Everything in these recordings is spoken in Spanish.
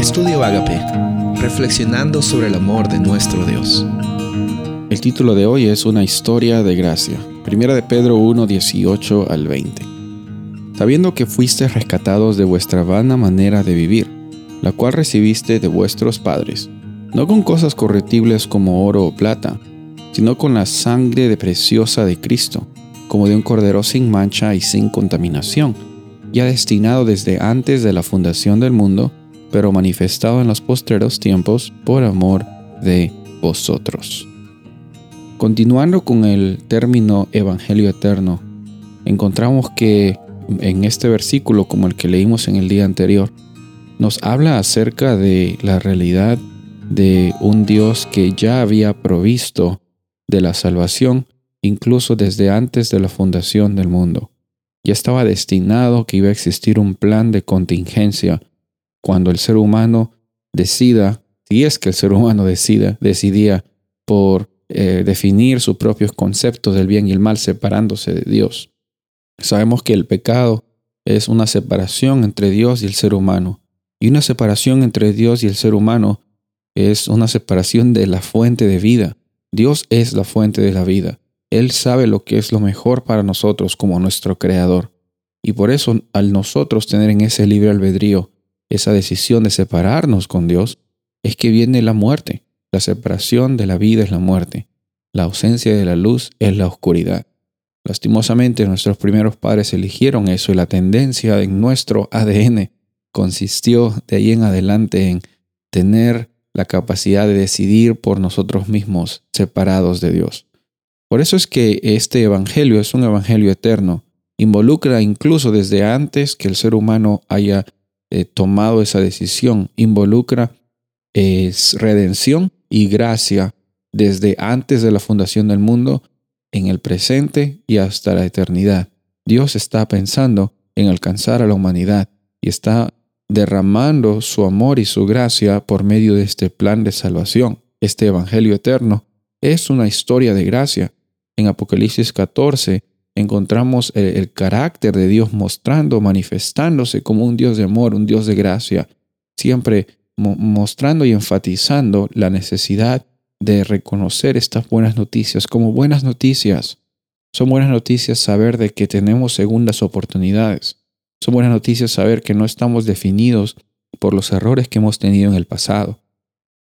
Estudio Agape, reflexionando sobre el amor de nuestro Dios. El título de hoy es Una historia de gracia. Primera de Pedro 1, 18 al 20. Sabiendo que fuiste rescatados de vuestra vana manera de vivir, la cual recibiste de vuestros padres, no con cosas corruptibles como oro o plata, sino con la sangre de preciosa de Cristo, como de un cordero sin mancha y sin contaminación, ya destinado desde antes de la fundación del mundo, pero manifestado en los postreros tiempos por amor de vosotros. Continuando con el término Evangelio Eterno, encontramos que en este versículo, como el que leímos en el día anterior, nos habla acerca de la realidad de un Dios que ya había provisto de la salvación incluso desde antes de la fundación del mundo. Ya estaba destinado que iba a existir un plan de contingencia cuando el ser humano decida, si es que el ser humano decida, decidía por eh, definir sus propios conceptos del bien y el mal separándose de Dios. Sabemos que el pecado es una separación entre Dios y el ser humano. Y una separación entre Dios y el ser humano es una separación de la fuente de vida. Dios es la fuente de la vida. Él sabe lo que es lo mejor para nosotros como nuestro Creador. Y por eso, al nosotros tener en ese libre albedrío esa decisión de separarnos con Dios, es que viene la muerte. La separación de la vida es la muerte. La ausencia de la luz es la oscuridad. Lastimosamente nuestros primeros padres eligieron eso y la tendencia en nuestro ADN consistió de ahí en adelante en tener la capacidad de decidir por nosotros mismos separados de Dios. Por eso es que este Evangelio es un Evangelio eterno. Involucra incluso desde antes que el ser humano haya eh, tomado esa decisión. Involucra es redención y gracia desde antes de la fundación del mundo, en el presente y hasta la eternidad. Dios está pensando en alcanzar a la humanidad y está derramando su amor y su gracia por medio de este plan de salvación. Este Evangelio eterno es una historia de gracia en Apocalipsis 14 encontramos el, carácter de Dios mostrando, manifestándose como un Dios de amor, un Dios de gracia, siempre mostrando y enfatizando la necesidad de reconocer estas buenas noticias como buenas noticias. Son buenas noticias saber de que tenemos segundas oportunidades. Son buenas noticias saber que no estamos definidos por los errores que hemos tenido en el pasado,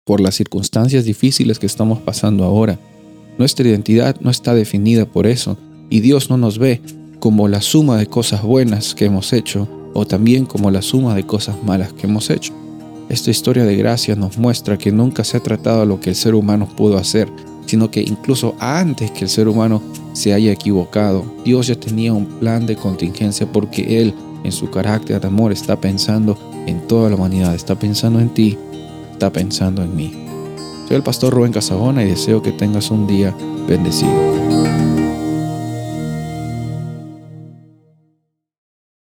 por las circunstancias difíciles que estamos pasando ahora nuestra identidad no está definida por eso y Dios no nos ve como la suma de cosas buenas que hemos hecho o también como la suma de cosas malas que hemos hecho. Esta historia de gracia nos muestra que nunca se ha tratado lo que el ser humano pudo hacer, sino que incluso antes que el ser humano se haya equivocado, Dios ya tenía un plan de contingencia porque Él, en su carácter de amor, está pensando en toda la humanidad, está pensando en ti, está pensando en mí. Soy el pastor Rubén Casabona y deseo que tengas un día bendecido.